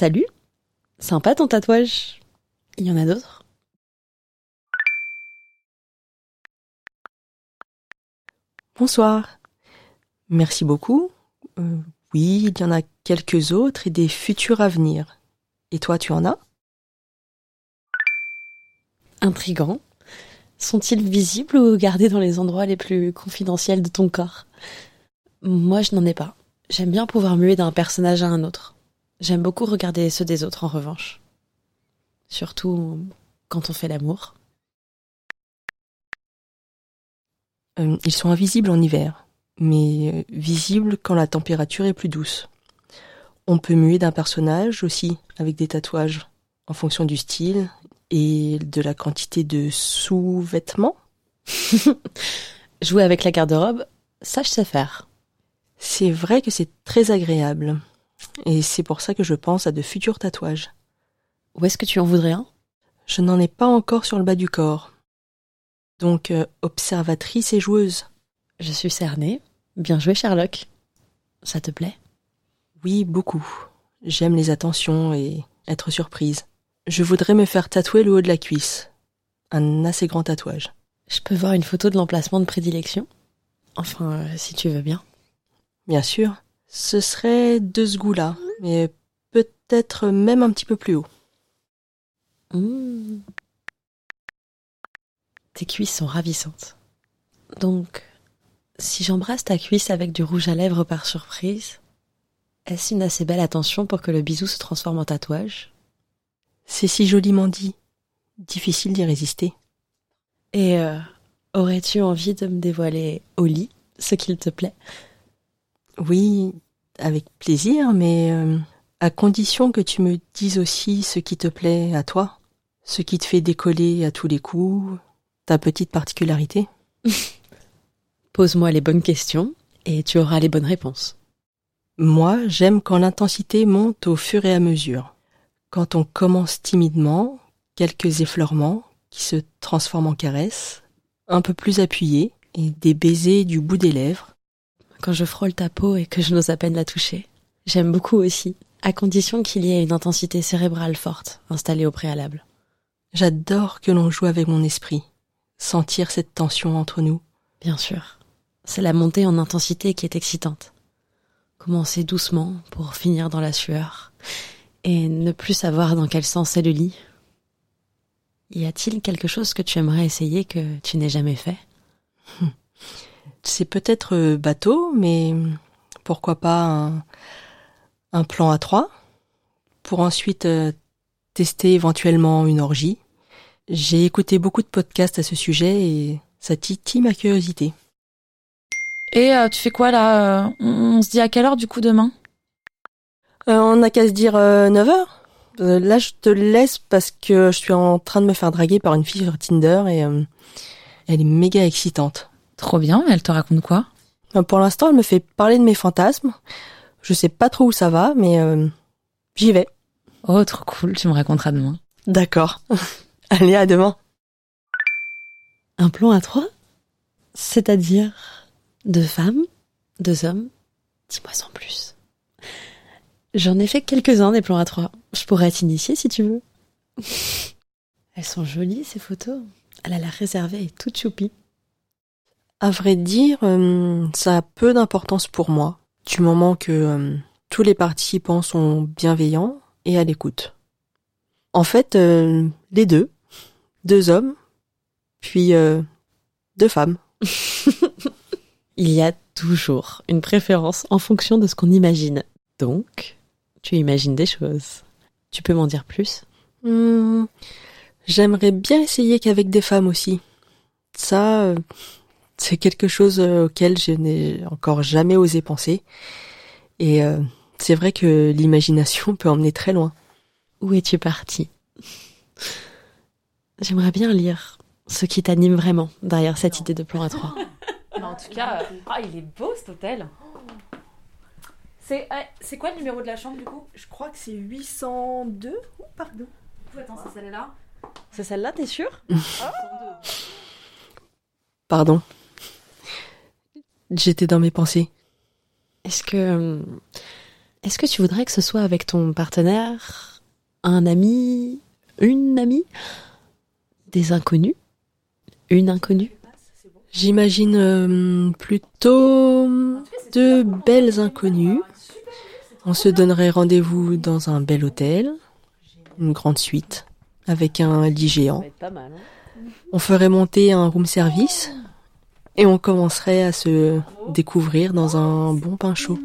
Salut Sympa ton tatouage. Il y en a d'autres? Bonsoir. Merci beaucoup. Euh, oui, il y en a quelques autres et des futurs à. Et toi, tu en as? Intrigants. Sont-ils visibles ou gardés dans les endroits les plus confidentiels de ton corps? Moi, je n'en ai pas. J'aime bien pouvoir muer d'un personnage à un autre. J'aime beaucoup regarder ceux des autres en revanche. Surtout quand on fait l'amour. Euh, Ils sont invisibles en hiver, mais euh, visibles quand la température est plus douce. On peut muer d'un personnage aussi avec des tatouages en fonction du style et de la quantité de sous-vêtements. Jouer avec la garde-robe, ça je sais faire. C'est vrai que c'est très agréable. Et c'est pour ça que je pense à de futurs tatouages. Où est-ce que tu en voudrais un? Je n'en ai pas encore sur le bas du corps. Donc, euh, observatrice et joueuse. Je suis cernée. Bien joué Sherlock. Ça te plaît? Oui, beaucoup. J'aime les attentions et être surprise. Je voudrais me faire tatouer le haut de la cuisse. Un assez grand tatouage. Je peux voir une photo de l'emplacement de prédilection? Enfin, euh, si tu veux bien. Bien sûr. Ce serait de ce goût-là, mais peut-être même un petit peu plus haut. Mmh. Tes cuisses sont ravissantes. Donc, si j'embrasse ta cuisse avec du rouge à lèvres par surprise, est-ce une assez belle attention pour que le bisou se transforme en tatouage? C'est si joliment dit. Difficile d'y résister. Et euh, aurais-tu envie de me dévoiler au lit ce qu'il te plaît? Oui, avec plaisir, mais euh, à condition que tu me dises aussi ce qui te plaît à toi, ce qui te fait décoller à tous les coups, ta petite particularité. Pose-moi les bonnes questions et tu auras les bonnes réponses. Moi, j'aime quand l'intensité monte au fur et à mesure. Quand on commence timidement, quelques effleurements qui se transforment en caresses, un peu plus appuyés, et des baisers du bout des lèvres. Quand je frôle ta peau et que je n'ose à peine la toucher. J'aime beaucoup aussi, à condition qu'il y ait une intensité cérébrale forte installée au préalable. J'adore que l'on joue avec mon esprit, sentir cette tension entre nous. Bien sûr. C'est la montée en intensité qui est excitante. Commencer doucement pour finir dans la sueur et ne plus savoir dans quel sens est le lit. Y a-t-il quelque chose que tu aimerais essayer que tu n'aies jamais fait? C'est peut-être euh, bateau, mais pourquoi pas un, un plan à trois pour ensuite euh, tester éventuellement une orgie. J'ai écouté beaucoup de podcasts à ce sujet et ça titille ma curiosité. Et euh, tu fais quoi là euh, on, se dit à quelle heure du coup demain? Euh, on n'a qu'à se dire 9h Là, je te laisse parce que je suis en train de me faire draguer par une fille sur Tinder et euh, elle est méga excitante. Trop bien, elle te raconte quoi? Euh, Pour l'instant, elle me fait parler de mes fantasmes. Je sais pas trop où ça va, mais euh, j'y vais. Oh, trop cool, tu me raconteras demain. D'accord. Allez, à demain. Un plan à trois? C'est-à-dire deux femmes, deux hommes? Dis-moi sans plus. J'en ai fait quelques-uns des plans à trois. Je pourrais t'initier si tu veux. Elles sont jolies ces photos. Elle a l'air réservée et toute choupie. À vrai dire, euh, ça a peu d'importance pour moi, du moment que euh, tous les participants sont bienveillants et à l'écoute. En fait, euh, les deux, deux hommes, puis euh, deux femmes. Il y a toujours une préférence en fonction de ce qu'on imagine. Donc, tu imagines des choses. Tu peux m'en dire plus? Hmm, J'aimerais bien essayer qu'avec des femmes aussi. Ça, euh, c'est quelque chose euh, auquel je n'ai encore jamais osé penser. Et euh, c'est vrai que l'imagination peut emmener très loin. Où es-tu parti? J'aimerais bien lire ce qui t'anime vraiment derrière cette idée de plan à trois. Mais en tout cas, euh, ah, il est beau cet hôtel. C'est euh, c'est quoi le numéro de la chambre du coup? Je crois que c'est 802. Oh, pardon. Attends, c'est celle-là C'est celle-là, t'es sûr? Pardon. J'étais dans mes pensées. Est-ce que euh, est-ce que tu voudrais que ce soit avec ton partenaire, un ami, une amie, des inconnus, une inconnue? J'imagine euh, plutôt de belles inconnues. On se donnerait rendez-vous dans un bel hôtel, une grande suite, avec un lit géant. Mal. On ferait monter un room service et on commencerait à se découvrir dans un bon pain chaud.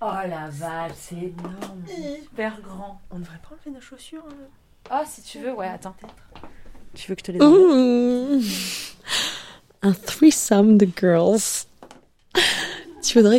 Oh la vache, c'est énorme, super grand. On ne devrait pas enlever nos chaussures. hein. Ah, si tu veux, ouais, attends. Tu veux que je te les enlève? Un threesome de girls. tu voudrais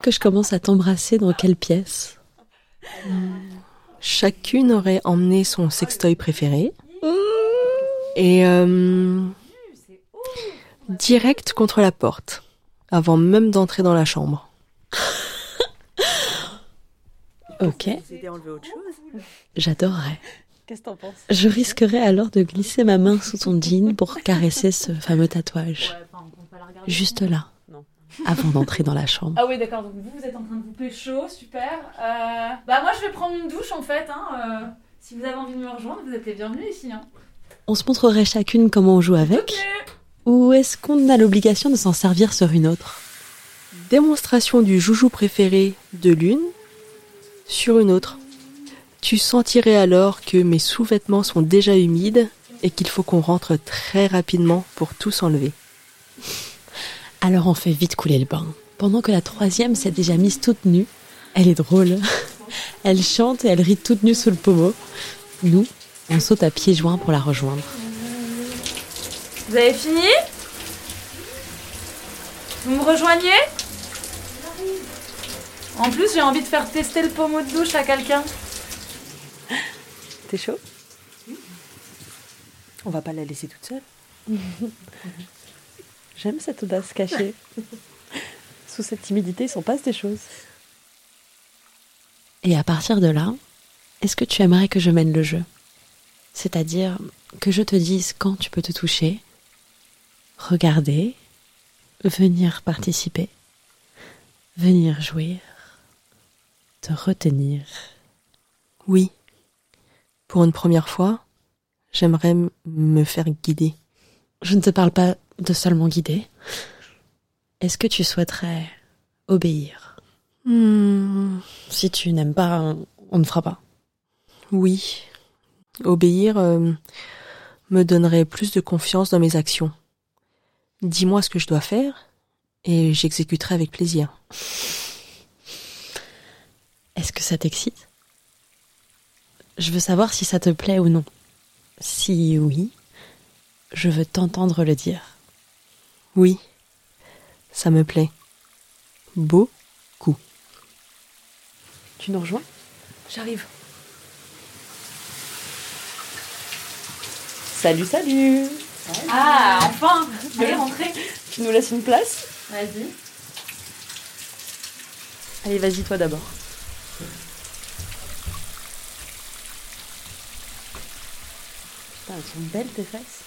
Que je commence à t'embrasser dans quelle pièce? Chacune aurait emmené son sextoy préféré. Et euh, direct contre la porte, avant même d'entrer dans la chambre. Ok, j'adorerais. Qu'est-ce que t'en penses? Je risquerais alors de glisser ma main sous ton jean pour caresser ce fameux tatouage. Juste là, avant d'entrer dans la chambre. Ah oui, d'accord, donc vous, vous êtes en train de vous pécho, super. Euh, bah moi, je vais prendre une douche en fait. Hein, euh, si vous avez envie de me rejoindre, vous êtes les bienvenus ici. Hein. On se montrerait chacune comment on joue avec Ou est-ce qu'on a l'obligation de s'en servir sur une autre? Démonstration du joujou préféré de l'une sur une autre. Tu sentirais alors que mes sous-vêtements sont déjà humides et qu'il faut qu'on rentre très rapidement pour tout s'enlever. Alors on fait vite couler le bain. Pendant que la troisième s'est déjà mise toute nue. Elle est drôle. Elle chante et elle rit toute nue sous le pommeau. Nous, on saute à pieds joints pour la rejoindre. Vous avez fini? Vous me rejoignez? En plus, j'ai envie de faire tester le pommeau de douche à quelqu'un. T'es chaud? On va pas la laisser toute seule. J'aime cette audace cachée. Sous cette timidité, il s'en passe des choses. Et à partir de là, est-ce que tu aimerais que je mène le jeu? C'est-à-dire que je te dise quand tu peux te toucher, regarder, venir participer, venir jouir, te retenir. Oui, pour une première fois, j'aimerais m- me faire guider. Je ne te parle pas de seulement guider. Est-ce que tu souhaiterais obéir? Hmm, Si tu n'aimes pas, on- on ne fera pas. oui, obéir euh, me donnerait plus de confiance dans mes actions. Dis-moi ce que je dois faire et j'exécuterai avec plaisir. Est-ce que ça t'excite? Je veux savoir si ça te plaît ou non. Si oui, je veux t'entendre le dire. Oui, ça me plaît. Beaucoup. Tu nous rejoins? J'arrive. Salut, salut Ah, enfin Allez, rentrez Tu nous laisses une place? Vas-y. Allez, vas-y toi d'abord. Putain, elles sont belles tes fesses.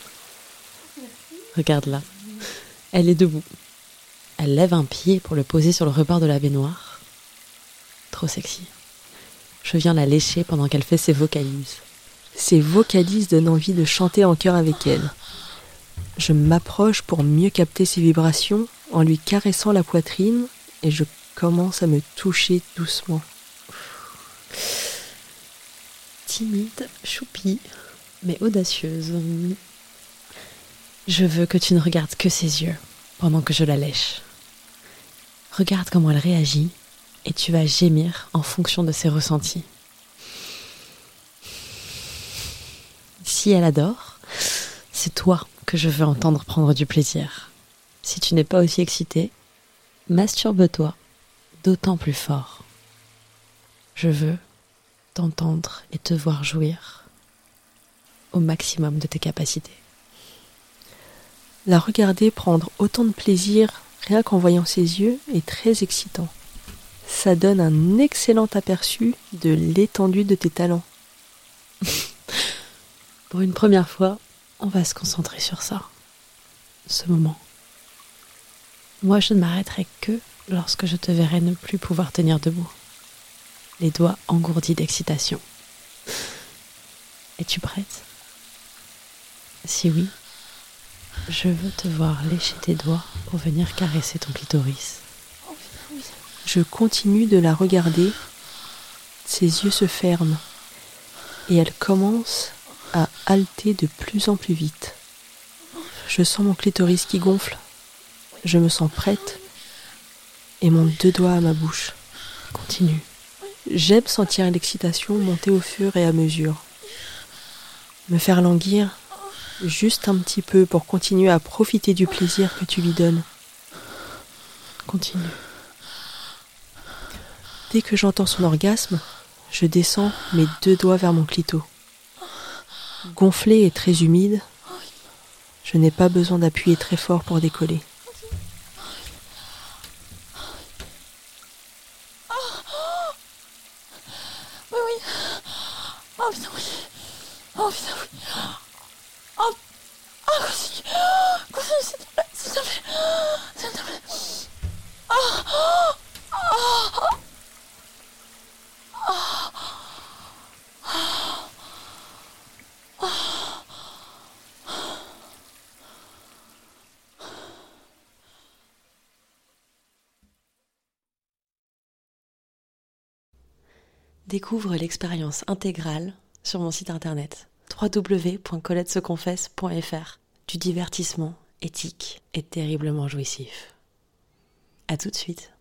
Regarde là. Elle est debout. Elle lève un pied pour le poser sur le rebord de la baignoire. Trop sexy. Je viens la lécher pendant qu'elle fait ses vocalises. Ses vocalises donnent envie de chanter en chœur avec elle. Je m'approche pour mieux capter ses vibrations en lui caressant la poitrine et je commence à me toucher doucement. Timide, choupie, mais audacieuse. Je veux que tu ne regardes que ses yeux pendant que je la lèche. Regarde comment elle réagit et tu vas gémir en fonction de ses ressentis. Si elle adore, c'est toi que je veux entendre prendre du plaisir. Si tu n'es pas aussi excité, masturbe-toi d'autant plus fort. Je veux t'entendre et te voir jouir au maximum de tes capacités. La regarder prendre autant de plaisir rien qu'en voyant ses yeux est très excitant. Ça donne un excellent aperçu de l'étendue de tes talents. Pour une première fois, on va se concentrer sur ça, ce moment. Moi, je ne m'arrêterai que lorsque je te verrai ne plus pouvoir tenir debout, les doigts engourdis d'excitation. Es-tu prête? Si oui, je veux te voir lécher tes doigts pour venir caresser ton clitoris. Je continue de la regarder. Ses yeux se ferment et elle commence à halter de plus en plus vite. Je sens mon clitoris qui gonfle. Je me sens prête et mon deux doigts à ma bouche. Continue. J'aime sentir l'excitation monter au fur et à mesure. Me faire languir juste un petit peu pour continuer à profiter du plaisir que tu lui donnes. Continue. Dès que j'entends son orgasme, je descends mes deux doigts vers mon clito. Gonflé et très humide, je n'ai pas besoin d'appuyer très fort pour décoller. Oui, oui. Oh putain, oui. Oh putain, oui. Oh, oh continue. Continue, s'il te plaît. S'il te plaît. S'il te plaît. Oh, oh, oh. Découvre l'expérience intégrale sur mon site internet www.coletteseconfesse.fr du divertissement éthique et terriblement jouissif. À tout de suite.